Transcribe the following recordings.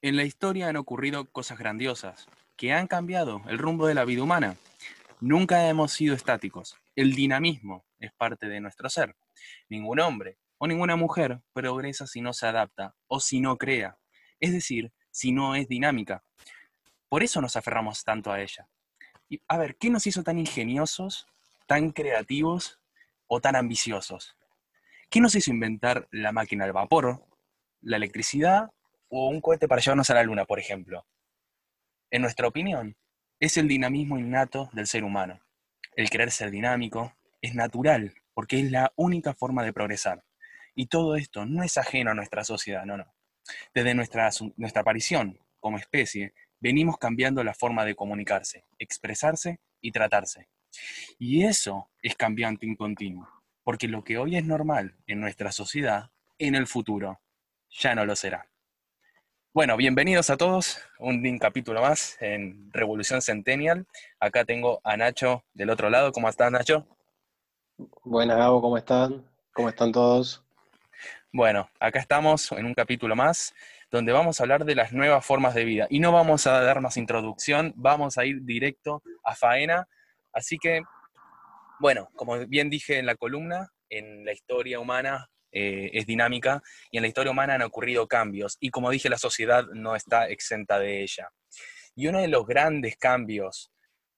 En la historia han ocurrido cosas grandiosas que han cambiado el rumbo de la vida humana. Nunca hemos sido estáticos. El dinamismo es parte de nuestro ser. Ningún hombre o ninguna mujer progresa si no se adapta o si no crea, es decir, si no es dinámica. Por eso nos aferramos tanto a ella. Y, a ver, ¿qué nos hizo tan ingeniosos, tan creativos o tan ambiciosos? ¿Qué nos hizo inventar la máquina del vapor, la electricidad o un cohete para llevarnos a la luna, por ejemplo? En nuestra opinión, es el dinamismo innato del ser humano. El querer ser dinámico es natural, porque es la única forma de progresar. Y todo esto no es ajeno a nuestra sociedad, no, no. Desde nuestra, nuestra aparición como especie, venimos cambiando la forma de comunicarse, expresarse y tratarse. Y eso es cambiante y continuo, porque lo que hoy es normal en nuestra sociedad, en el futuro ya no lo será. Bueno, bienvenidos a todos, un capítulo más en Revolución Centennial. Acá tengo a Nacho del otro lado. ¿Cómo estás, Nacho? Buenas, Gabo, ¿cómo están? ¿Cómo están todos? Bueno, acá estamos en un capítulo más donde vamos a hablar de las nuevas formas de vida. Y no vamos a dar más introducción, vamos a ir directo a faena. Así que, bueno, como bien dije en la columna, en la historia humana eh, es dinámica y en la historia humana han ocurrido cambios. Y como dije, la sociedad no está exenta de ella. Y uno de los grandes cambios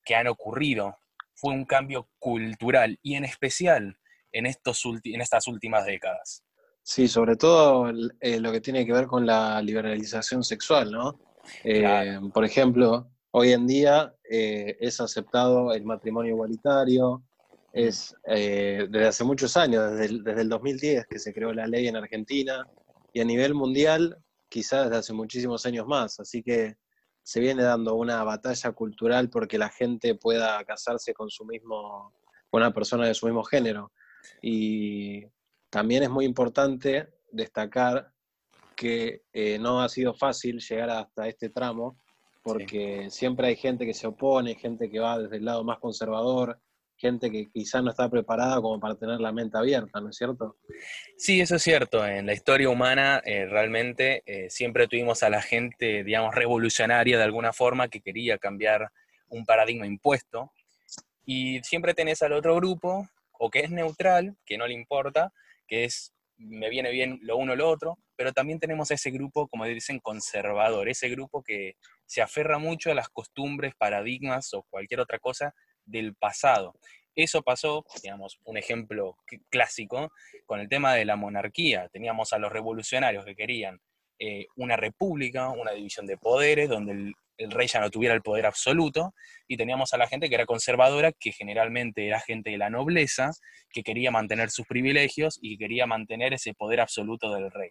que han ocurrido fue un cambio cultural y en especial en, estos en estas últimas décadas. Sí, sobre todo eh, lo que tiene que ver con la liberalización sexual, ¿no? Eh, por ejemplo, hoy en día eh, es aceptado el matrimonio igualitario, es desde hace muchos años, desde el, desde el 2010 que se creó la ley en Argentina, y a nivel mundial quizás desde hace muchísimos años más, así que se viene dando una batalla cultural porque la gente pueda casarse con su mismo, con una persona de su mismo género. Y también es muy importante destacar que eh, no ha sido fácil llegar hasta este tramo, porque siempre hay gente que se opone, gente que va desde el lado más conservador, gente que quizás no está preparada como para tener la mente abierta, ¿no es cierto? Sí, eso es cierto. En la historia humana eh, realmente eh, siempre tuvimos a la gente, digamos, revolucionaria de alguna forma que quería cambiar un paradigma impuesto. Y siempre tenés al otro grupo, o que es neutral, que no le importa, que es me viene bien lo uno o lo otro, pero también tenemos ese grupo, como dicen, conservador, ese grupo que se aferra mucho a las costumbres, paradigmas o cualquier otra cosa del pasado. Eso pasó, digamos, un ejemplo clásico, con el tema de la monarquía. Teníamos a los revolucionarios que querían eh, una república, una división de poderes, donde el, el rey ya no tuviera el poder absoluto, y teníamos a la gente que era conservadora, que generalmente era gente de la nobleza, que quería mantener sus privilegios y que quería mantener ese poder absoluto del rey.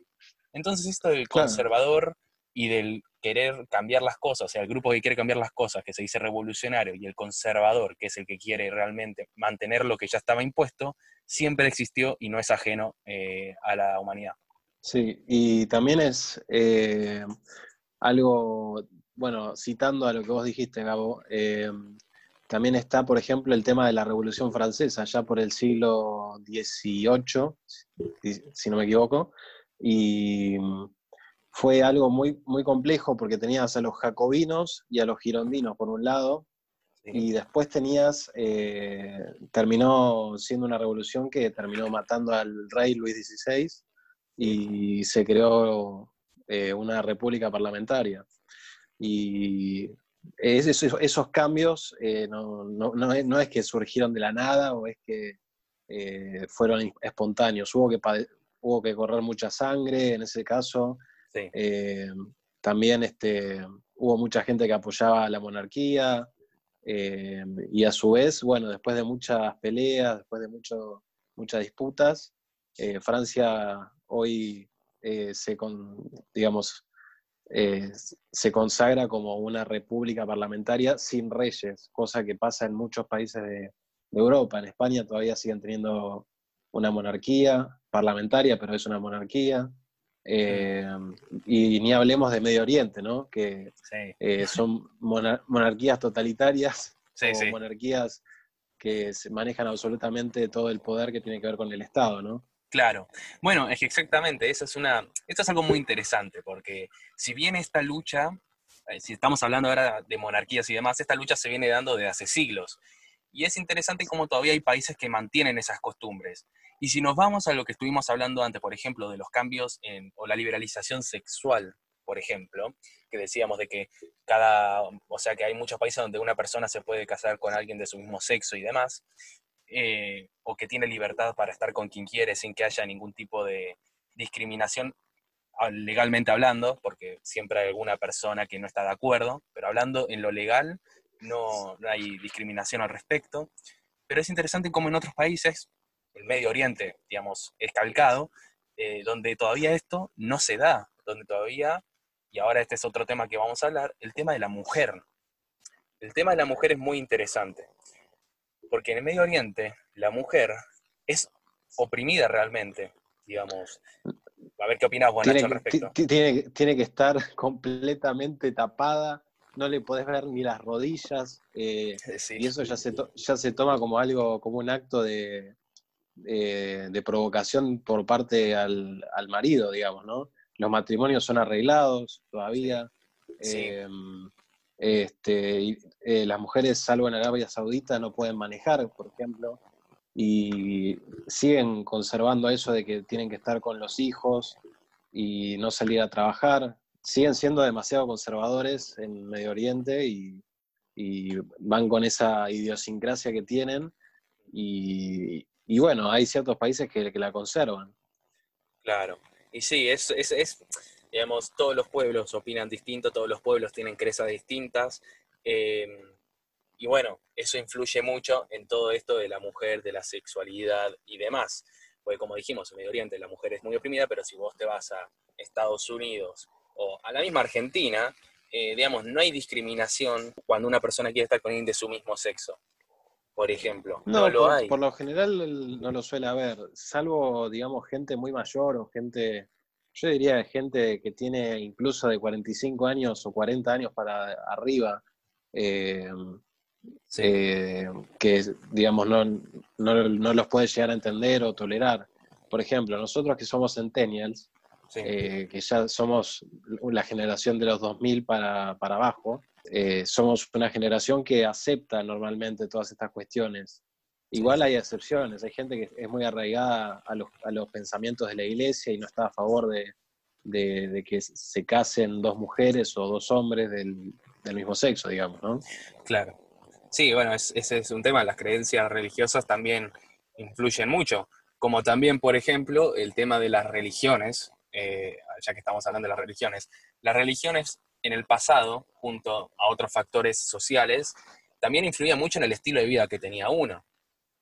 Entonces esto del conservador y del querer cambiar las cosas, o sea, el grupo que quiere cambiar las cosas, que se dice revolucionario, y el conservador, que es el que quiere realmente mantener lo que ya estaba impuesto, siempre existió y no es ajeno eh, a la humanidad. Sí, y también es eh, algo bueno, citando a lo que vos dijiste, Gabo, eh, también está, por ejemplo, el tema de la Revolución Francesa, ya por el siglo XVIII, si no me equivoco, y fue algo muy, muy complejo porque tenías a los jacobinos y a los girondinos por un lado, y después tenías, eh, terminó siendo una revolución que terminó matando al rey Luis XVI y se creó eh, una república parlamentaria. Y esos, cambios eh, no, es, que surgieron de la nada o es que fueron espontáneos. Hubo que, hubo que correr mucha sangre en ese caso. Eh, también este, hubo mucha gente que apoyaba a la monarquía. y a su vez, bueno, después de muchas peleas, después de mucho, muchas disputas, Francia hoy se, digamos, eh, se consagra como una república parlamentaria sin reyes, cosa que pasa en muchos países de, Europa. En España todavía siguen teniendo una monarquía parlamentaria, pero es una monarquía. Eh, y ni hablemos de Medio Oriente, ¿no? Que eh, son monarquías totalitarias, o monarquías que se manejan absolutamente todo el poder que tiene que ver con el Estado, ¿no? Claro. Bueno, es que exactamente, eso es una, esto es algo muy interesante, porque si bien esta lucha, eh, si estamos hablando ahora de monarquías y demás, esta lucha se viene dando desde hace siglos. Y es interesante cómo todavía hay países que mantienen esas costumbres. Y si nos vamos a lo que estuvimos hablando antes, por ejemplo, de los cambios o la liberalización sexual, por ejemplo, que decíamos de que cada, o sea, que hay muchos países donde una persona se puede casar con alguien de su mismo sexo y demás, eh, o que tiene libertad para estar con quien quiere sin que haya ningún tipo de discriminación ah, legalmente hablando, porque siempre hay alguna persona que no está de acuerdo, pero hablando en lo legal, no, hay discriminación al respecto. Pero es interesante cómo en otros países, el Medio Oriente, digamos, es calcado, eh, donde todavía esto no se da, donde todavía, y ahora este es otro tema que vamos a hablar, el tema de la mujer. El tema de la mujer es muy interesante, porque en el Medio Oriente la mujer es oprimida realmente, digamos. A ver qué opinas, Juan, al respecto. Tiene, tiene que estar completamente tapada no le podés ver ni las rodillas, eh, y eso ya se, ya se toma como algo, como un acto de, de, provocación por parte al, marido, digamos, ¿no? Los matrimonios son arreglados todavía. Em, este, eh, las mujeres, salvo en Arabia Saudita, no pueden manejar, por ejemplo, y siguen conservando eso de que tienen que estar con los hijos y no salir a trabajar siguen siendo demasiado conservadores en Medio Oriente y, van con esa idiosincrasia que tienen y, bueno, hay ciertos países que, la conservan. Claro, y sí, es, es, digamos, todos los pueblos opinan distinto, todos los pueblos tienen crezas distintas. Em, y bueno, eso influye mucho en todo esto de la mujer, de la sexualidad y demás. Porque como dijimos, en Medio Oriente la mujer es muy oprimida, pero si vos te vas a Estados Unidos o a la misma Argentina, eh, digamos, no hay discriminación cuando una persona quiere estar con alguien de su mismo sexo, por ejemplo. No, lo por, hay. Por lo general no lo suele haber, salvo, digamos, gente muy mayor o gente, yo diría gente que tiene incluso de 45 años o 40 años para arriba. Eh, eh, que digamos no, no, los puede llegar a entender o tolerar. Por ejemplo, nosotros que somos centennials, eh, que ya somos la generación de los 2000 para, para abajo, eh, somos una generación que acepta normalmente todas estas cuestiones. Igual hay excepciones, hay gente que es muy arraigada a los, a los pensamientos de la iglesia y no está a favor de, de, que se casen dos mujeres o dos hombres del, del mismo sexo, digamos, ¿no? Claro. Sí, bueno, ese es un tema. Las creencias religiosas también influyen mucho, como también, por ejemplo, el tema de las religiones, eh, ya que estamos hablando de las religiones, las religiones en el pasado, junto a otros factores sociales, también influían mucho en el estilo de vida que tenía uno.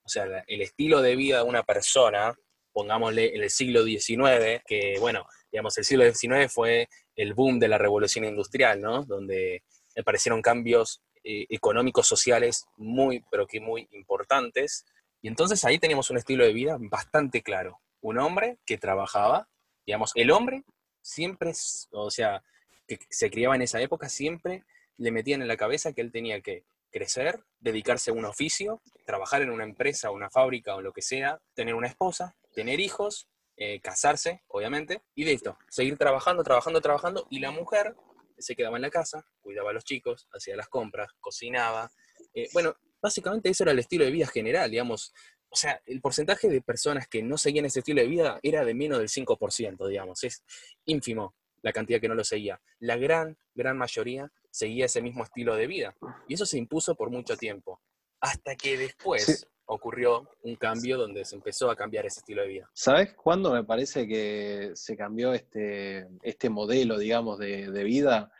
O sea, el estilo de vida de una persona, pongámosle en el siglo XIX, que bueno, digamos, el siglo XIX fue el boom de la revolución industrial, ¿no? Donde aparecieron cambios eh, económicos, sociales muy, pero que muy importantes. Y entonces ahí teníamos un estilo de vida bastante claro. Un hombre que trabajaba, Digamos, el hombre siempre, o sea, que se criaba en esa época, siempre le metían en la cabeza que él tenía que crecer, dedicarse a un oficio, trabajar en una empresa, una fábrica o lo que sea, tener una esposa, tener hijos, eh, casarse, obviamente, y listo, seguir trabajando, trabajando, trabajando, y la mujer se quedaba en la casa, cuidaba a los chicos, hacía las compras, cocinaba. Eh, bueno, básicamente eso era el estilo de vida general, digamos, o sea, el porcentaje de personas que no seguían ese estilo de vida era de menos del 5%, digamos, es ínfimo la cantidad que no lo seguía. La gran, gran mayoría seguía ese mismo estilo de vida. Y eso se impuso por mucho tiempo. Hasta que después ocurrió un cambio donde se empezó a cambiar ese estilo de vida. ¿Sabes cuándo me parece que se cambió este, este modelo, digamos, de, vida?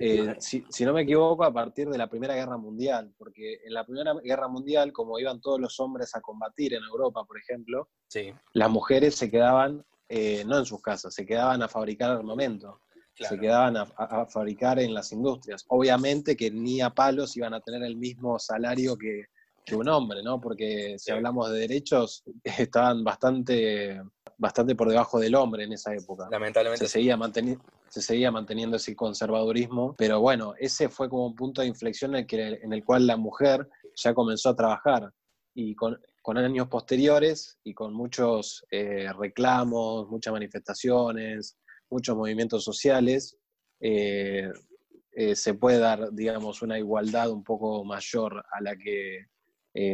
Eh, si, no me equivoco, a partir de la Primera Guerra Mundial, porque en la Primera Guerra Mundial, como iban todos los hombres a combatir en Europa, por ejemplo, las mujeres se quedaban, eh, no en sus casas, se quedaban a fabricar armamento. Se quedaban a, a fabricar en las industrias. Obviamente que ni a palos iban a tener el mismo salario que, que un hombre, ¿no? Porque si hablamos de derechos, estaban bastante, bastante por debajo del hombre en esa época. Lamentablemente. Se seguía, se seguía manteniendo ese conservadurismo, pero bueno, ese fue como un punto de inflexión en el, que, en el cual la mujer ya comenzó a trabajar. Y con, con años posteriores y con muchos eh, reclamos, muchas manifestaciones, muchos movimientos sociales, eh, eh, se puede dar, digamos, una igualdad un poco mayor a la que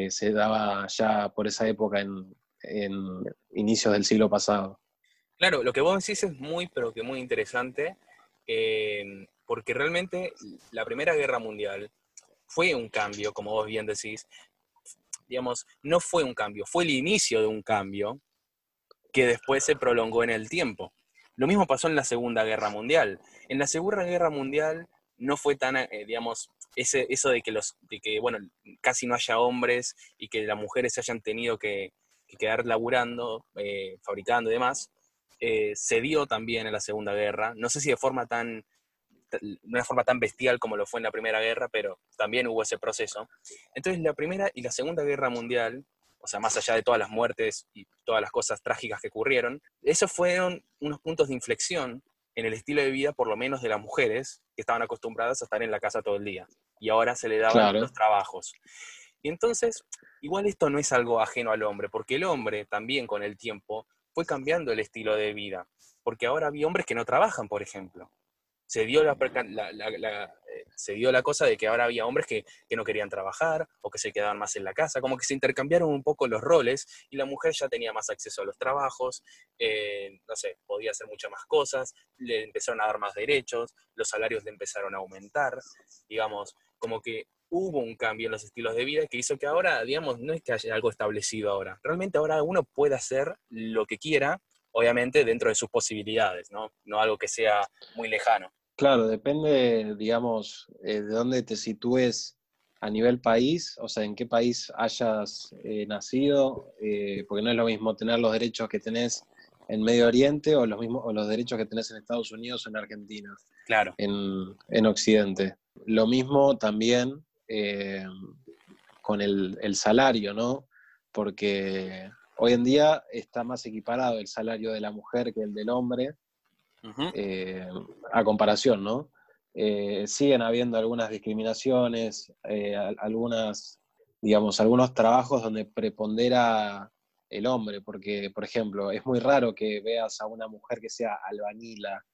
se daba ya por esa época en, en, inicios del siglo pasado. Claro, lo que vos decís es muy, pero que muy interesante, porque realmente la Primera Guerra Mundial fue un cambio, como vos bien decís, digamos, no fue un cambio, fue el inicio de un cambio que después se prolongó en el tiempo. Lo mismo pasó en la Segunda Guerra Mundial. En la Segunda Guerra Mundial no fue tan, eh, digamos, ese, eso de que, los, de que, bueno, casi no haya hombres y que las mujeres se hayan tenido que, quedar laburando, eh, fabricando y demás, eh, se dio también en la Segunda Guerra. No sé si de forma tan de una forma tan bestial como lo fue en la Primera Guerra, pero también hubo ese proceso. Entonces la Primera y la Segunda Guerra Mundial, o sea, más allá de todas las muertes y todas las cosas trágicas que ocurrieron, esos fueron unos puntos de inflexión en el estilo de vida, por lo menos de las mujeres, que estaban acostumbradas a estar en la casa todo el día. Y ahora se le daban los trabajos. Y entonces, igual esto no es algo ajeno al hombre, porque el hombre también con el tiempo fue cambiando el estilo de vida. Porque ahora había hombres que no trabajan, por ejemplo se dio la, eh, se dio la cosa de que ahora había hombres que, no querían trabajar o que se quedaban más en la casa, como que se intercambiaron un poco los roles y la mujer ya tenía más acceso a los trabajos, eh, no sé, podía hacer muchas más cosas, le empezaron a dar más derechos, los salarios le empezaron a aumentar, digamos, como que hubo un cambio en los estilos de vida que hizo que ahora, digamos, no es que haya algo establecido ahora, realmente ahora uno puede hacer lo que quiera obviamente dentro de sus posibilidades, ¿no? No algo que sea muy lejano. Claro, depende, digamos, eh, de dónde te sitúes a nivel país, o sea, en qué país hayas eh, nacido, eh, porque no es lo mismo tener los derechos que tenés en Medio Oriente o los, mismos, o los derechos que tenés en Estados Unidos o en Argentina. Claro. En, en Occidente. Lo mismo también con el, el salario, ¿no? Porque Hoy en día está más equiparado el salario de la mujer que el del hombre, eh, a comparación, ¿no? Eh, siguen habiendo algunas discriminaciones, eh, algunas, digamos, algunos trabajos donde prepondera el hombre, porque, por ejemplo, es muy raro que veas a una mujer que sea albañila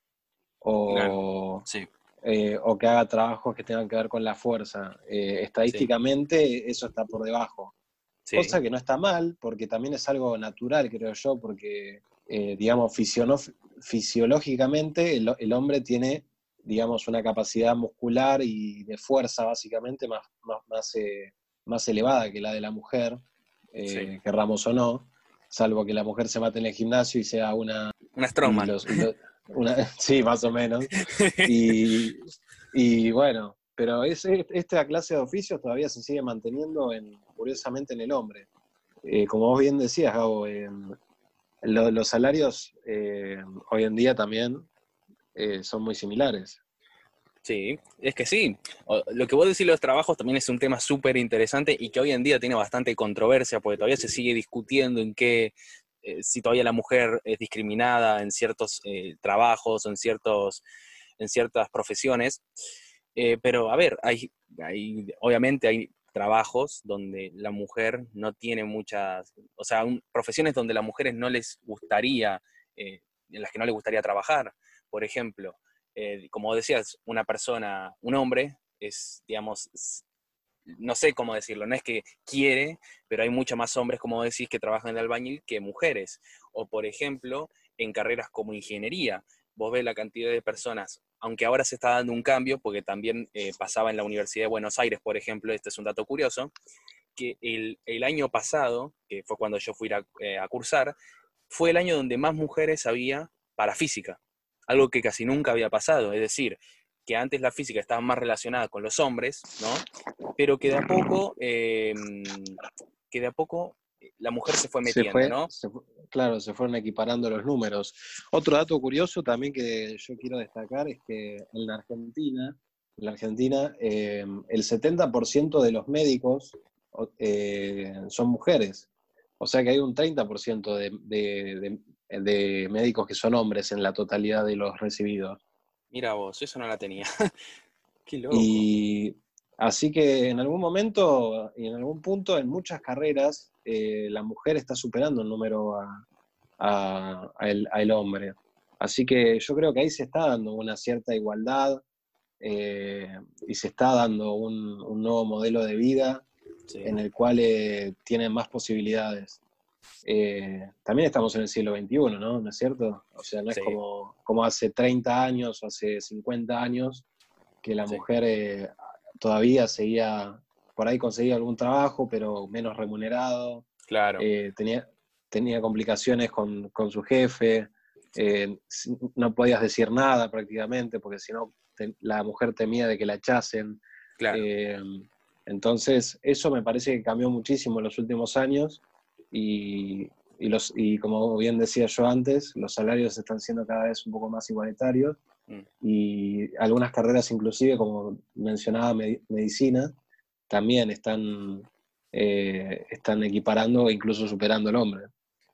o, o que haga trabajos que tengan que ver con la fuerza. estadísticamente eso está por debajo. Cosa que no está mal, porque también es algo natural, creo yo, porque, digamos, fisiológicamente el, hombre tiene, digamos, una capacidad muscular y de fuerza, básicamente, más, más, eh, más, elevada que la de la mujer, eh, querramos o no, salvo que la mujer se mate en el gimnasio y sea una... Una strongman. sí, más o menos. Y, y bueno, pero esta clase de oficios todavía se sigue manteniendo en, curiosamente en el hombre. Eh, como vos bien decías, Gabo, los salarios eh, hoy en día también eh, son muy similares. Sí, es que sí. Lo que vos decís los trabajos también es un tema súper interesante y que hoy en día tiene bastante controversia porque todavía se sigue discutiendo en qué, si todavía la mujer es discriminada en ciertos trabajos o en, ciertos, en ciertas profesiones. Eh, pero a ver, hay, hay, obviamente hay trabajos donde la mujer no tiene muchas, o sea, profesiones donde las mujeres no les gustaría, eh, en las que no les gustaría trabajar. Por ejemplo, eh, como decías, una persona, un hombre, es, digamos, no sé cómo decirlo, no es que quiere, pero hay muchos más hombres, como decís, que trabajan en el albañil que mujeres. O, por ejemplo, en carreras como ingeniería vos ves la cantidad de personas, aunque ahora se está dando un cambio, porque también eh, pasaba en la Universidad de Buenos Aires, por ejemplo, este es un dato curioso, que el, año pasado, que fue cuando yo fui a, eh, cursar, fue el año donde más mujeres había para física, algo que casi nunca había pasado, es decir, que antes la física estaba más relacionada con los hombres, ¿no? Pero que de a poco, em, que de a poco la mujer se fue metiendo, ¿no? claro, se fueron equiparando los números. Otro dato curioso también que yo quiero destacar es que en la Argentina, en la Argentina eh, el 70% de los médicos eh, son mujeres. O sea que hay un 30% de, de, médicos que son hombres en la totalidad de los recibidos. Mira vos, eso no la tenía. Qué loco. Y Así que en algún momento y en algún punto, en muchas carreras, eh, la mujer está superando el número al hombre. Así que yo creo que ahí se está dando una cierta igualdad eh, y se está dando un, nuevo modelo de vida en el cual eh, tienen más posibilidades. Eh, también estamos en el siglo XXI, ¿no? ¿No es cierto? O sea, no es como, como hace 30 años o hace 50 años que la mujer todavía seguía, por ahí conseguía algún trabajo, pero menos remunerado. Claro. tenía, tenía complicaciones con, con su jefe. Eh, no podías decir nada prácticamente, porque si no, la mujer temía de que la echasen. Eh, entonces, eso me parece que cambió muchísimo en los últimos años y, los, y como bien decía yo antes, los salarios están siendo cada vez un poco más igualitarios mm. y algunas carreras inclusive, como mencionaba medicina, también están, eh, están equiparando e incluso superando al hombre.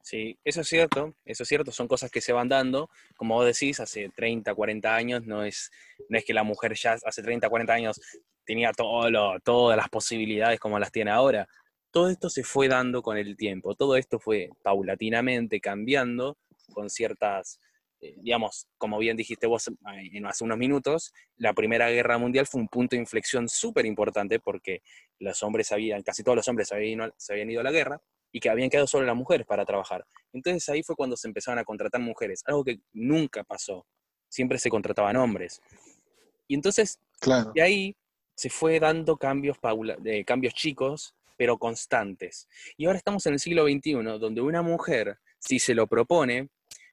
Sí, eso es cierto, eso es cierto, son cosas que se van dando, como vos decís, hace 30, 40 años, no es, no es que la mujer ya hace 30, 40 años tenía todas las posibilidades como las tiene ahora. Todo esto se fue dando con el tiempo, todo esto fue paulatinamente cambiando con ciertas, digamos, como bien dijiste vos eh, hace unos minutos, la Primera Guerra Mundial fue un punto de inflexión súper importante porque los hombres habían, casi todos los hombres habían, se habían ido a la guerra, y que habían quedado solo las mujeres para trabajar. Entonces ahí fue cuando se empezaron a contratar mujeres, algo que nunca pasó. Siempre se contrataban hombres. Y entonces, claro. de ahí se fue dando cambios, paula, de cambios chicos, pero constantes. Y ahora estamos en el siglo XXI, donde una mujer, si se lo propone,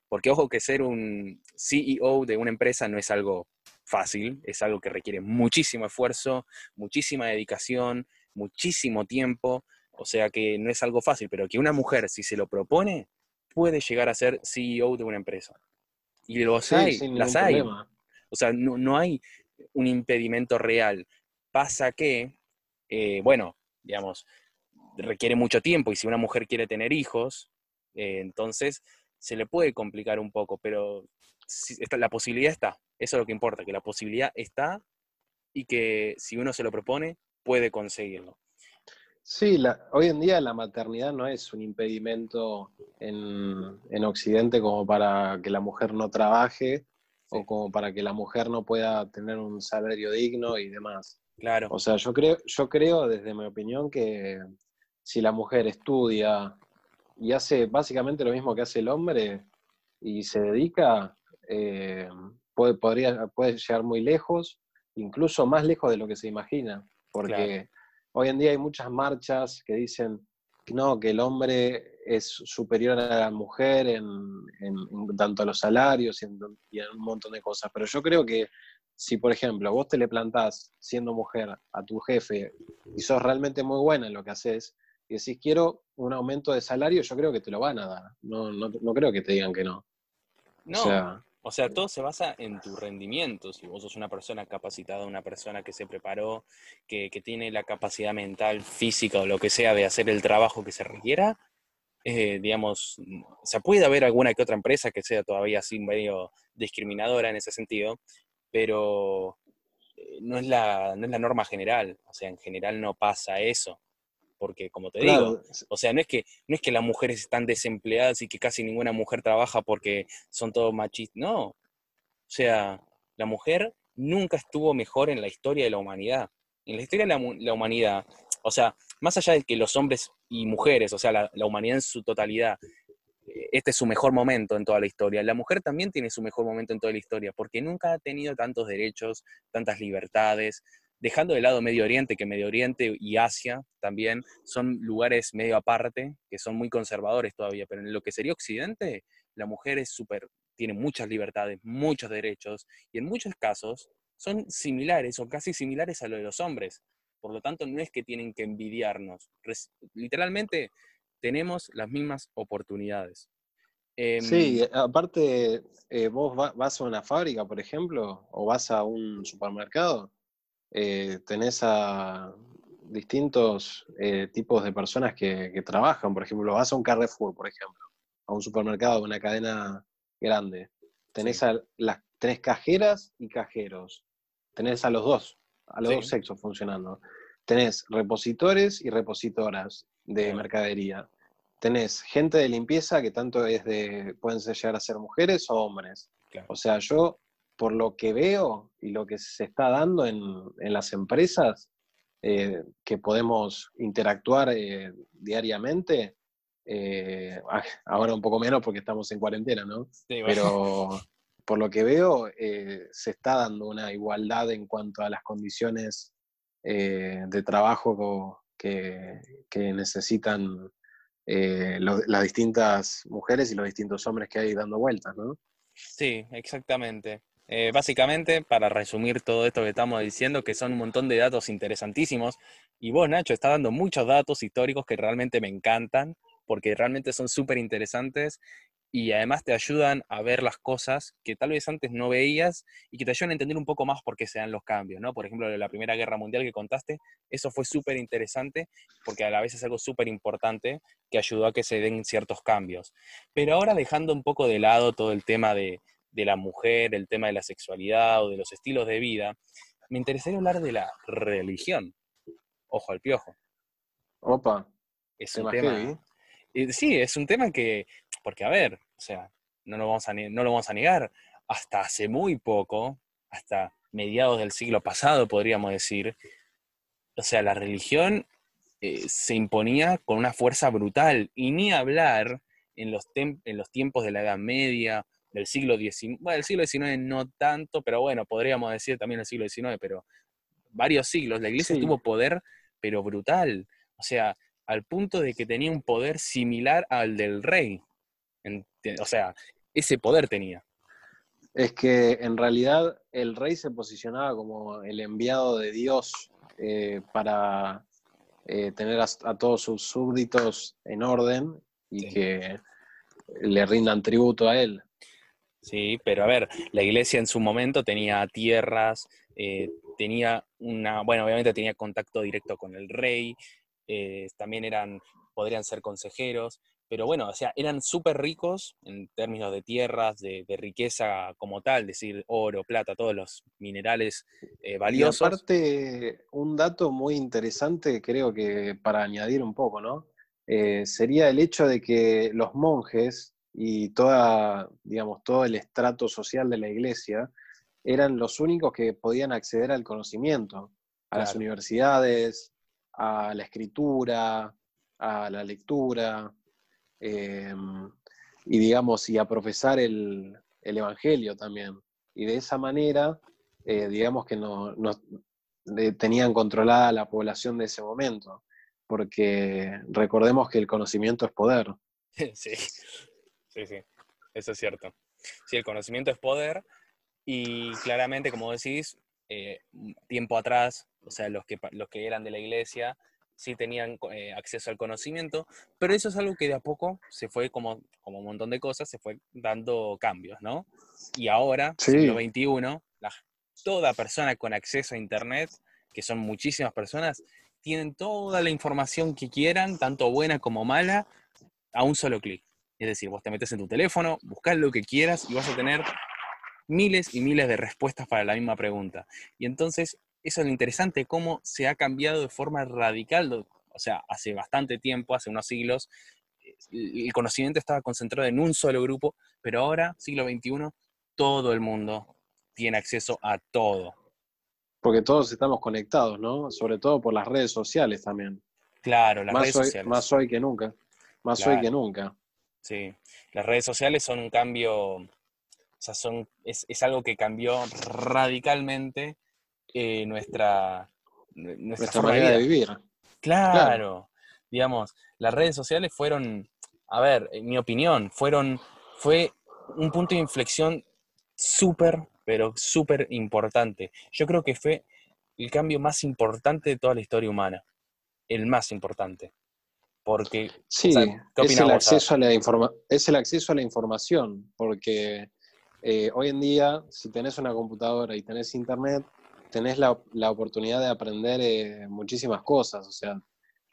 porque ojo que ser un CEO de una empresa no es algo fácil, es algo que requiere muchísimo esfuerzo, muchísima dedicación, muchísimo tiempo, o sea que no es algo fácil, pero que una mujer, si se lo propone, puede llegar a ser CEO de una empresa. Y los hay, las hay. O sea, no, hay un impedimento real. Pasa que, eh, bueno, digamos, requiere mucho tiempo y si una mujer quiere tener hijos, eh, entonces se le puede complicar un poco, pero la posibilidad está. Eso es lo que importa, que la posibilidad está y que si uno se lo propone, puede conseguirlo. Sí, hoy en día la maternidad no es un impedimento en, Occidente como para que la mujer no trabaje o como para que la mujer no pueda tener un salario digno y demás. Claro. O sea, yo creo, yo creo desde mi opinión que si la mujer estudia y hace básicamente lo mismo que hace el hombre y se dedica, eh, puede, podría, puede llegar muy lejos, incluso más lejos de lo que se imagina. Porque Hoy en día hay muchas marchas que dicen no, que el hombre es superior a la mujer en, tanto a los salarios y en, un montón de cosas. Pero yo creo que si, por ejemplo, vos te le plantás siendo mujer a tu jefe y sos realmente muy buena en lo que haces, y decís quiero un aumento de salario, yo creo que te lo van a dar. No, no, creo que te digan que no. No, o sea, todo se basa en tu rendimiento. Si vos sos una persona capacitada, una persona que se preparó, que, tiene la capacidad mental, física o lo que sea de hacer el trabajo que se requiera, eh, digamos, o sea, puede haber alguna que otra empresa que sea todavía así medio discriminadora en ese sentido, pero eh, no es, la, no es la norma general. O sea, en general no pasa eso porque como te digo, o sea, no es, que, no es que las mujeres están desempleadas y que casi ninguna mujer trabaja porque son todos machistas, no. O sea, la mujer nunca estuvo mejor en la historia de la humanidad. En la historia de la, humanidad, o sea, más allá de que los hombres y mujeres, o sea, la, la humanidad en su totalidad, este es su mejor momento en toda la historia. La mujer también tiene su mejor momento en toda la historia, porque nunca ha tenido tantos derechos, tantas libertades, dejando de lado Medio Oriente, que Medio Oriente y Asia también son lugares medio aparte, que son muy conservadores todavía, pero en lo que sería Occidente, la mujer es súper, tiene muchas libertades, muchos derechos, y en muchos casos son similares o casi similares a lo de los hombres. Por lo tanto, no es que tienen que envidiarnos. literalmente tenemos las mismas oportunidades. sí, em, aparte, eh, vos vas a una fábrica, por ejemplo, o vas a un supermercado, eh, tenés a distintos eh, tipos de personas que, trabajan. Por ejemplo, vas a un Carrefour, por ejemplo, a un supermercado, una cadena grande. Tenés, a las, tenés cajeras y cajeros. Tenés a los dos. a los dos sexos funcionando. Tenés repositores y repositoras de mercadería. Tenés gente de limpieza que tanto es de, pueden llegar a ser mujeres o hombres. O sea, yo, por lo que veo y lo que se está dando en, las empresas, eh, que podemos interactuar eh, diariamente, eh, ahora un poco menos porque estamos en cuarentena, ¿no? Pero por lo que veo, se está dando una igualdad en cuanto a las condiciones de trabajo que, necesitan las distintas mujeres y los distintos hombres que hay dando vueltas, ¿no? Sí, exactamente. Eh, básicamente, para resumir todo esto que estamos diciendo, que son un montón de datos interesantísimos, y vos, Nacho, estás dando muchos datos históricos que realmente me encantan, porque realmente son súper interesantes y además te ayudan a ver las cosas que tal vez antes no veías y que te ayudan a entender un poco más por qué se dan los cambios, ¿no? Por ejemplo, la Primera Guerra Mundial que contaste, eso fue súper interesante porque a la vez es algo súper importante que ayudó a que se den ciertos cambios. Pero ahora dejando un poco de lado todo el tema de, de la mujer, el tema de la sexualidad o de los estilos de vida, me interesaría hablar de la religión. Ojo al piojo. Opa. Es un tema. Eh, sí, es un tema que, porque a ver, o sea, no lo, vamos a, no lo vamos a negar, hasta hace muy poco, hasta mediados del siglo pasado, podríamos decir, o sea, la religión eh, se imponía con una fuerza brutal, y ni hablar en los, en los tiempos de la Edad Media del siglo XIX, bueno, el siglo XIX no tanto, pero bueno, podríamos decir también el siglo XIX, pero varios siglos, la iglesia tuvo poder, pero brutal, o sea, al punto de que tenía un poder similar al del rey, o sea, ese poder tenía. Es que en realidad el rey se posicionaba como el enviado de Dios eh, para eh, tener a, todos sus súbditos en orden y que le rindan tributo a él. Sí, pero a ver, la iglesia en su momento tenía tierras, eh, tenía una, bueno, obviamente tenía contacto directo con el rey, eh, también eran, podrían ser consejeros, pero bueno, o sea, eran súper ricos en términos de tierras, de, riqueza como tal, es decir, oro, plata, todos los minerales eh, valiosos. Y aparte, un dato muy interesante, creo que para añadir un poco, ¿no? sería el hecho de que los monjes y toda, digamos, todo el estrato social de la iglesia eran los únicos que podían acceder al conocimiento, a las universidades, a la escritura, a la lectura, em, y digamos, y a profesar el, evangelio también. Y de esa manera, eh, digamos que no, tenían controlada la población de ese momento, porque recordemos que el conocimiento es poder. Sí, sí, sí, eso es cierto. Sí, el conocimiento es poder y claramente, como decís, eh, tiempo atrás, o sea, los que, los que eran de la iglesia sí tenían eh, acceso al conocimiento, pero eso es algo que de a poco se fue, como, como un montón de cosas, se fue dando cambios, ¿no? Y ahora, sí. siglo XXI, toda persona con acceso a Internet, que son muchísimas personas, tienen toda la información que quieran, tanto buena como mala, a un solo clic. Es decir, vos te metes en tu teléfono, buscas lo que quieras y vas a tener miles y miles de respuestas para la misma pregunta. Y entonces, eso es lo interesante, cómo se ha cambiado de forma radical, o sea, hace bastante tiempo, hace unos siglos, el conocimiento estaba concentrado en un solo grupo, pero ahora, siglo XXI, todo el mundo tiene acceso a todo. Porque todos estamos conectados, ¿no? Sobre todo por las redes sociales también. Claro, las redes sociales. Más hoy que nunca. Más hoy que nunca. Sí, las redes sociales son un cambio, o sea, son, es, algo que cambió radicalmente eh, nuestra, nuestra, manera de, vivir. Claro, digamos, las redes sociales fueron, a ver, en mi opinión, fueron, fue un punto de inflexión súper, pero súper importante. Yo creo que fue el cambio más importante de toda la historia humana, el más importante. Porque, sí, es, el acceso a la es el acceso a la información, porque eh, hoy en día, si tenés una computadora y tenés internet, tenés la, oportunidad de aprender eh, muchísimas cosas. O sea,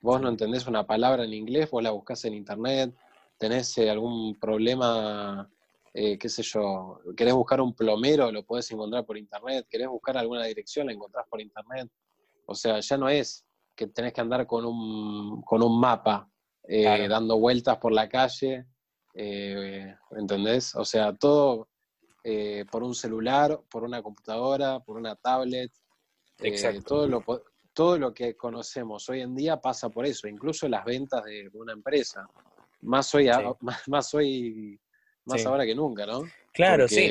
vos no entendés una palabra en inglés, vos la buscás en internet, tenés eh, algún problema eh, qué sé yo, querés buscar un plomero, lo podés encontrar por internet, querés buscar alguna dirección, la encontrás por internet. O sea, ya no es que tenés que andar con un, con un mapa eh, dando vueltas por la calle, eh, ¿entendés? O sea, todo por un celular, por una computadora, por una tablet. todo, lo, todo lo que conocemos hoy en día pasa por eso, incluso las ventas de una empresa. Más hoy, más, hoy, más ahora que nunca, ¿no? Claro, sí.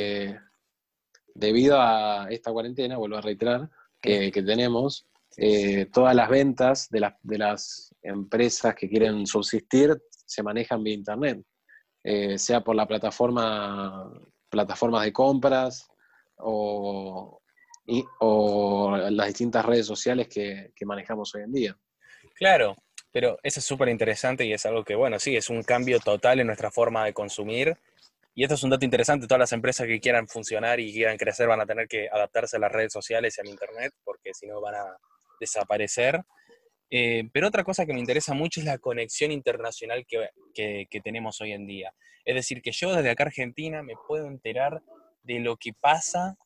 Debido a esta cuarentena, vuelvo a reiterar, que, tenemos, eh, todas las ventas de, las, de las empresas que quieren subsistir se manejan vía internet, eh, sea por la plataforma, plataformas de compras o, o las distintas redes sociales que, manejamos hoy en día. Claro, pero eso es súper interesante y es algo que, bueno, sí, es un cambio total en nuestra forma de consumir. Y esto es un dato interesante, todas las empresas que quieran funcionar y quieran crecer van a tener que adaptarse a las redes sociales y al Internet, porque si no van a desaparecer. Eh, pero otra cosa que me interesa mucho es la conexión internacional que, que, tenemos hoy en día. Es decir, que yo desde acá Argentina me puedo enterar de lo que pasa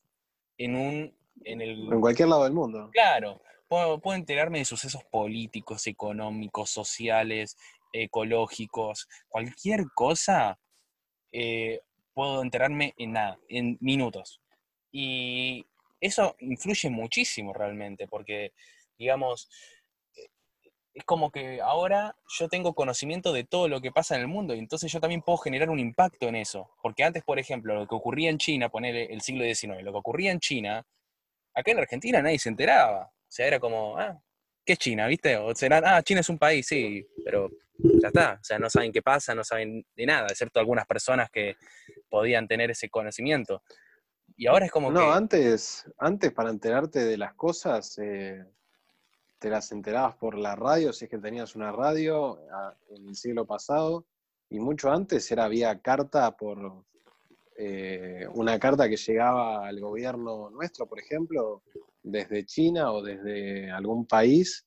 en un en, cualquier lado del mundo. Claro, puedo, enterarme de sucesos políticos, económicos, sociales, ecológicos, cualquier cosa, eh, puedo enterarme en nada, en minutos. Y eso influye muchísimo realmente, porque, digamos, es como que ahora yo tengo conocimiento de todo lo que pasa en el mundo y entonces yo también puedo generar un impacto en eso. Porque antes, por ejemplo, lo que ocurría en China, poner el siglo XIX, lo que ocurría en China acá en Argentina nadie se enteraba. O sea, era como, ah, ¿qué es China? ¿Viste? O será, ah, China es un país, sí, pero ya está. O sea, no saben qué pasa, no saben de nada, excepto algunas personas que podían tener ese conocimiento. Y ahora es como no, antes, antes para enterarte de las cosas, eh, te las enterabas por la radio, si es que tenías una radio en el siglo pasado, y mucho antes era vía carta por, eh, una carta que llegaba al gobierno nuestro, por ejemplo, desde China o desde algún país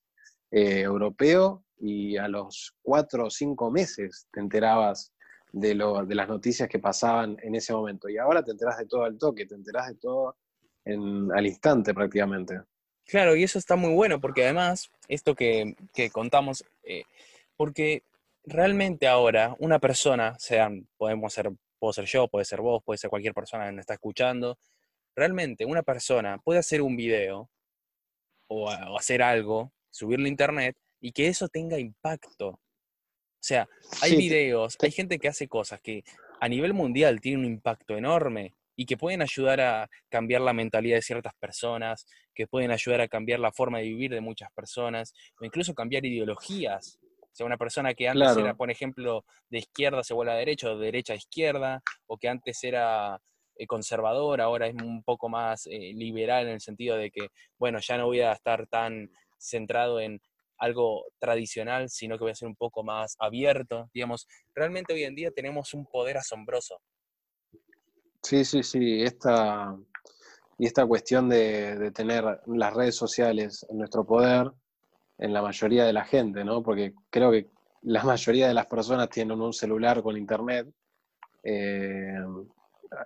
eh, europeo, y a los cuatro o cinco meses te enterabas de, lo, de las noticias que pasaban en ese momento. Y ahora te enteras de todo al toque, te enteras de todo en, al instante prácticamente. Claro, y eso está muy bueno, porque además, esto que, contamos, eh, porque realmente ahora una persona, sean, podemos ser puedo ser yo, puede ser vos, puede ser cualquier persona que me está escuchando. Realmente una persona puede hacer un video o, hacer algo, subirlo a internet y que eso tenga impacto. O sea, hay videos, hay gente que hace cosas que a nivel mundial tienen un impacto enorme y que pueden ayudar a cambiar la mentalidad de ciertas personas, que pueden ayudar a cambiar la forma de vivir de muchas personas, o incluso cambiar ideologías sea, una persona que antes era, por ejemplo, de izquierda se vuelve a derecha, o de derecha a izquierda, o que antes era eh, conservador, ahora es un poco más eh, liberal en el sentido de que, bueno, ya no voy a estar tan centrado en algo tradicional, sino que voy a ser un poco más abierto. Digamos, realmente hoy en día tenemos un poder asombroso. Sí, sí, sí. Esta, y esta cuestión de, de tener las redes sociales en nuestro poder en la mayoría de la gente, ¿no? Porque creo que la mayoría de las personas tienen un celular con internet, eh,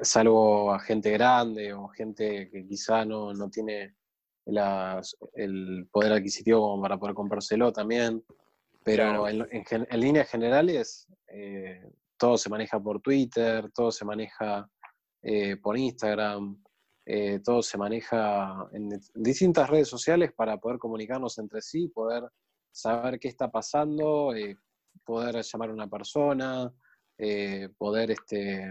salvo a gente grande o gente que quizá no, no tiene el poder adquisitivo para poder comprárselo también. Pero en, líneas generales, eh, todo se maneja por Twitter, todo se maneja eh, por Instagram, eh, todo se maneja en distintas redes sociales para poder comunicarnos entre sí, poder saber qué está pasando, eh, poder llamar a una persona, eh, poder este,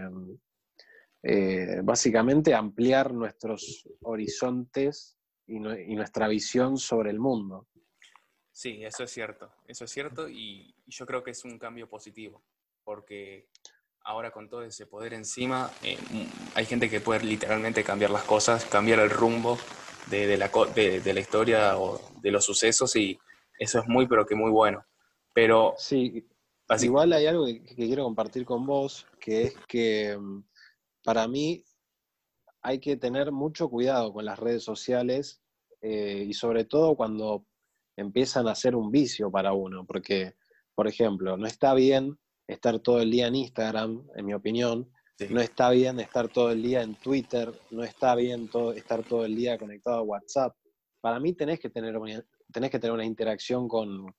básicamente ampliar nuestros horizontes y, nuestra visión sobre el mundo. Sí, eso es cierto, eso es cierto y yo creo que es un cambio positivo, porque ahora con todo ese poder encima, eh, hay gente que puede literalmente cambiar las cosas, cambiar el rumbo de, la, de, la, historia o de los sucesos y eso es muy, pero que muy bueno. Pero... Sí, igual hay algo que, quiero compartir con vos, que es que mm, para mí hay que tener mucho cuidado con las redes sociales eh, y sobre todo cuando empiezan a ser un vicio para uno, porque, por ejemplo, no está bien estar todo el día en Instagram, en mi opinión, No está bien estar todo el día en Twitter, no está bien todo, estar todo el día conectado a WhatsApp. Para mí tenés que tener una, tenés que tener una interacción con,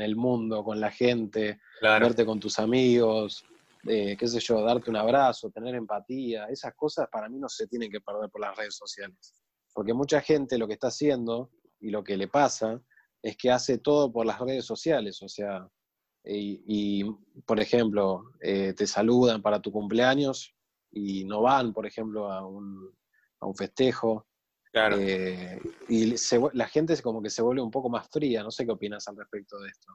el mundo, con la gente, verte con tus amigos, eh, qué sé yo, darte un abrazo, tener empatía. Esas cosas para mí no se tienen que perder por las redes sociales. Porque mucha gente lo que está haciendo y lo que le pasa es que hace todo por las redes sociales. O sea, y, por ejemplo, eh, te saludan para tu cumpleaños y no van, por ejemplo, a un, a un festejo. Claro. Eh, y la gente como que se vuelve un poco más fría. No sé qué opinas al respecto de esto.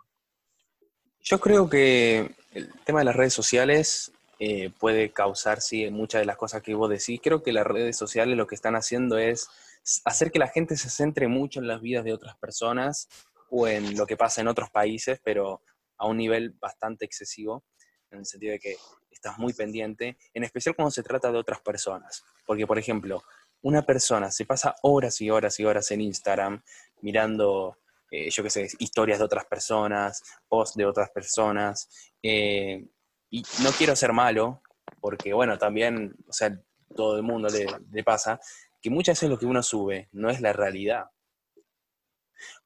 Yo creo que el tema de las redes sociales eh, puede causar, sí, muchas de las cosas que vos decís. Creo que las redes sociales lo que están haciendo es hacer que la gente se centre mucho en las vidas de otras personas o en lo que pasa en otros países, pero a un nivel bastante excesivo, en el sentido de que estás muy pendiente, en especial cuando se trata de otras personas. Porque, por ejemplo, una persona se pasa horas y horas y horas en Instagram mirando, eh, yo qué sé, historias de otras personas, posts de otras personas, eh, y no quiero ser malo, porque, bueno, también, o sea, todo el mundo le, le pasa, que muchas veces lo que uno sube no es la realidad.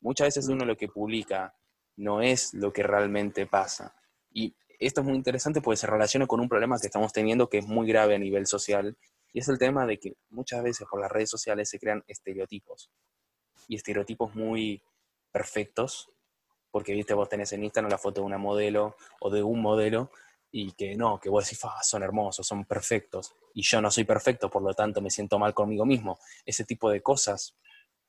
Muchas veces uno lo que publica no es lo que realmente pasa. Y esto es muy interesante porque se relaciona con un problema que estamos teniendo que es muy grave a nivel social, y es el tema de que muchas veces por las redes sociales se crean estereotipos, y estereotipos muy perfectos, porque viste, vos tenés en Instagram la foto de una modelo o de un modelo, y que no, que vos decís, son hermosos, son perfectos, y yo no soy perfecto, por lo tanto me siento mal conmigo mismo. Ese tipo de cosas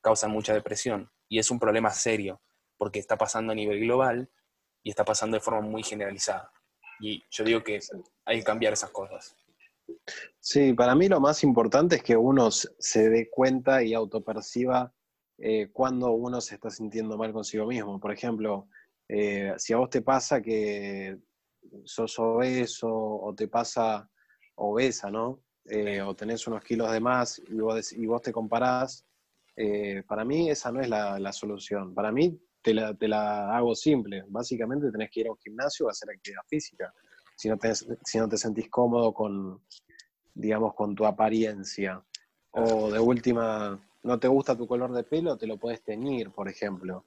causan mucha depresión, y es un problema serio, porque está pasando a nivel global y está pasando de forma muy generalizada. Y yo digo que hay que cambiar esas cosas. Sí, para mí lo más importante es que uno se dé cuenta y autoperciba eh, cuando uno se está sintiendo mal consigo mismo. Por ejemplo, eh, si a vos te pasa que sos obeso o te pasa obesa, ¿no? Eh, o tenés unos kilos de más y vos, y vos te comparás, para mí esa no es la, la, solución. Para mí te la, hago simple. Básicamente tenés que ir a un gimnasio a hacer actividad física. Si no te, si no te sentís cómodo con, digamos, con tu apariencia. O de última, no te gusta tu color de pelo, te lo puedes teñir, por ejemplo.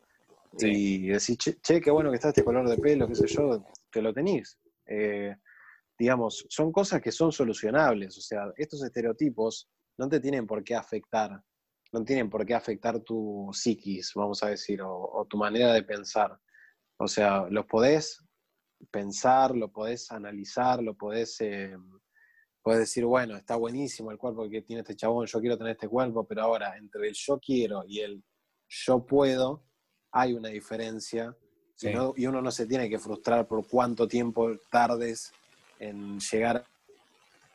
Y decís, che, qué bueno que está este color de pelo, qué sé yo, te lo tenís. Eh, digamos, son cosas que son solucionables. O sea, estos estereotipos no te tienen por qué afectar no tienen por qué afectar tu psiquis, vamos a decir, o, tu manera de pensar. O sea, los podés pensar, lo podés analizar, lo podés, eh, decir, bueno, está buenísimo el cuerpo que tiene este chabón, yo quiero tener este cuerpo, pero ahora entre el yo quiero y el yo puedo, hay una diferencia. y uno no se tiene que frustrar por cuánto tiempo tardes en llegar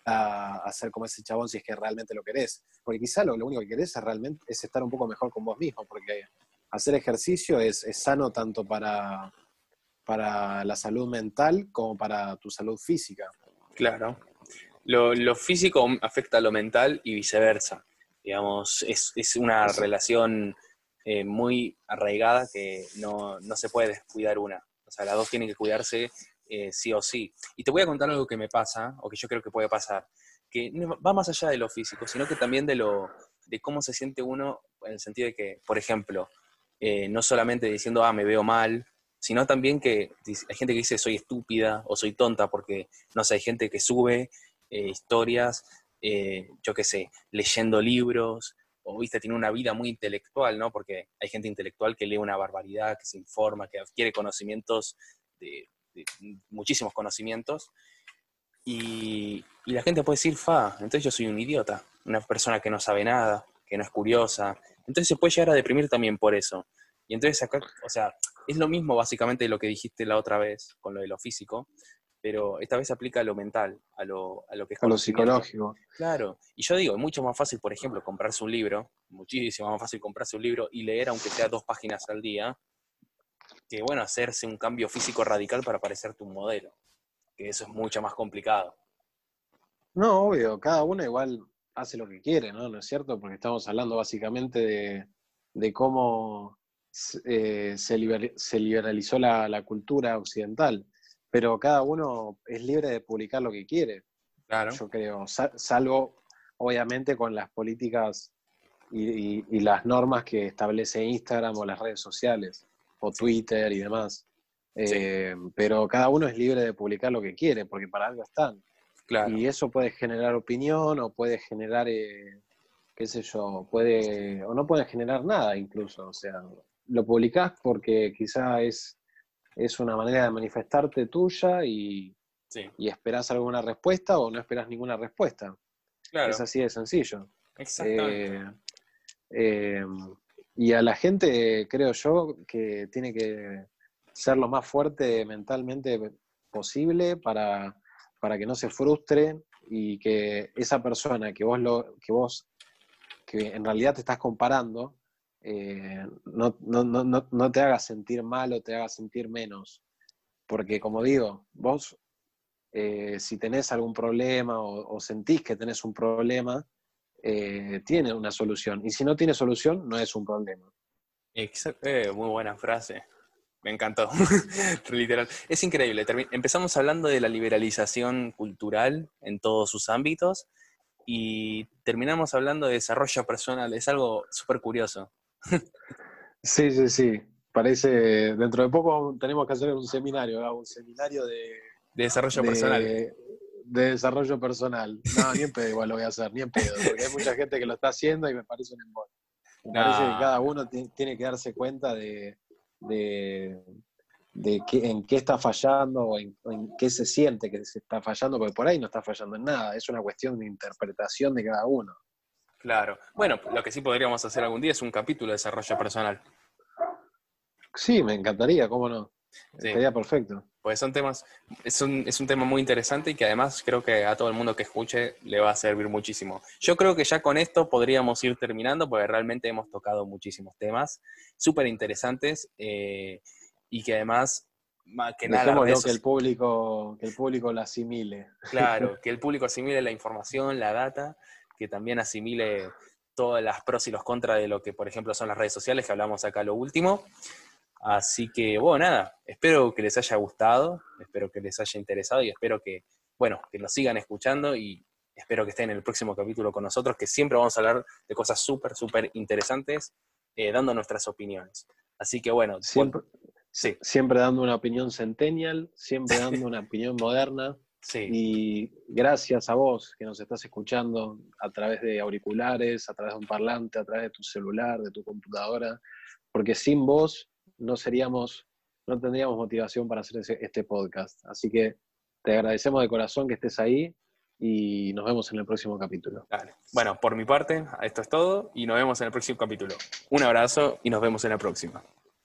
a, a, ser como ese chabón si es que realmente lo querés porque quizá lo, único que querés es realmente es estar un poco mejor con vos mismo, porque hacer ejercicio es, sano tanto para, para la salud mental como para tu salud física. Claro. Lo, físico afecta a lo mental y viceversa. Digamos, es, una relación eh, muy arraigada que no, se puede descuidar una. O sea, las dos tienen que cuidarse eh, sí o sí. Y te voy a contar algo que me pasa, o que yo creo que puede pasar que va más allá de lo físico, sino que también de, lo, de cómo se siente uno, en el sentido de que, por ejemplo, eh, no solamente diciendo, ah, me veo mal, sino también que hay gente que dice soy estúpida o soy tonta, porque, no sé, hay gente que sube eh, historias, eh, yo qué sé, leyendo libros, o, viste, tiene una vida muy intelectual, ¿no? Porque hay gente intelectual que lee una barbaridad, que se informa, que adquiere conocimientos, de muchísimos conocimientos, y, la gente puede decir, fa, entonces yo soy un idiota, una persona que no sabe nada, que no es curiosa. Entonces se puede llegar a deprimir también por eso. Y entonces acá, o sea, es lo mismo básicamente de lo que dijiste la otra vez con lo de lo físico, pero esta vez aplica a lo mental, a lo, a lo que es A lo psicológico. Claro. Y yo digo, es mucho más fácil, por ejemplo, comprarse un libro, muchísimo más fácil comprarse un libro y leer aunque sea dos páginas al día, que bueno, hacerse un cambio físico radical para parecerte un modelo que eso es mucho más complicado. No, obvio, cada uno igual hace lo que quiere, ¿no? ¿No es cierto? Porque estamos hablando básicamente de, cómo eh, se, liberalizó la, cultura occidental, pero cada uno es libre de publicar lo que quiere. Claro. Yo creo, salvo obviamente con las políticas y, las normas que establece Instagram o las redes sociales, o Twitter y demás. Eh, pero cada uno es libre de publicar lo que quiere, porque para algo están. Y eso puede generar opinión o puede generar, eh, qué sé yo, puede, o no puede generar nada incluso. O sea, lo publicás porque quizá es, es una manera de manifestarte tuya y, y esperás alguna respuesta o no esperás ninguna respuesta. Es así de sencillo. Exactamente. Eh, y a la gente, creo yo, que tiene que ser lo más fuerte mentalmente posible para, para que no se frustre y que esa persona que vos, lo, que vos que en realidad te estás comparando, eh, no, no, no, no, te haga sentir mal o te haga sentir menos. Porque como digo, vos eh, si tenés algún problema o, sentís que tenés un problema, eh, tiene una solución. Y si no tiene solución, no es un problema. Exacto, eh, muy buena frase. Me encantó. Literal. Es increíble. Empezamos hablando de la liberalización cultural en todos sus ámbitos y terminamos hablando de desarrollo personal. Es algo súper curioso. sí, sí, sí. Parece, dentro de poco tenemos que hacer un seminario, un seminario de de desarrollo personal. De desarrollo personal. No, ni en pedo igual lo voy a hacer, ni en pedo, porque hay mucha gente que lo está haciendo y me parece un embol. Me parece que cada uno tiene que darse cuenta de, de, en qué está fallando o en, qué se siente que se está fallando, porque por ahí no está fallando en nada, es una cuestión de interpretación de cada uno. Claro. Bueno, lo que sí podríamos hacer algún día es un capítulo de desarrollo personal. Sí, me encantaría, ¿cómo no? Sería perfecto. Pues son temas, es un, es un tema muy interesante y que además creo que a todo el mundo que escuche le va a servir muchísimo. Yo creo que ya con esto podríamos ir terminando porque realmente hemos tocado muchísimos temas súper interesantes eh, y que además que nada que el público que el público la asimile claro que el público asimile la información la data que también asimile todas las pros y los contras de lo que por ejemplo son las redes sociales que hablamos acá lo último Así que, bueno, nada, espero que les haya gustado, espero que les haya interesado y espero que, bueno, que nos sigan escuchando y espero que estén en el próximo capítulo con nosotros, que siempre vamos a hablar de cosas súper, súper interesantes, eh, dando nuestras opiniones. Así que, bueno. Siempre, sí. siempre dando una opinión centennial, siempre dando una opinión moderna. Sí. Y gracias a vos que nos estás escuchando a través de auriculares, a través de un parlante, a través de tu celular, de tu computadora, porque sin vos no seríamos, no tendríamos motivación para hacer este podcast. Así que te agradecemos de corazón que estés ahí y nos vemos en el próximo capítulo. Bueno, por mi parte, esto es todo y nos vemos en el próximo capítulo. Un abrazo y nos vemos en la próxima.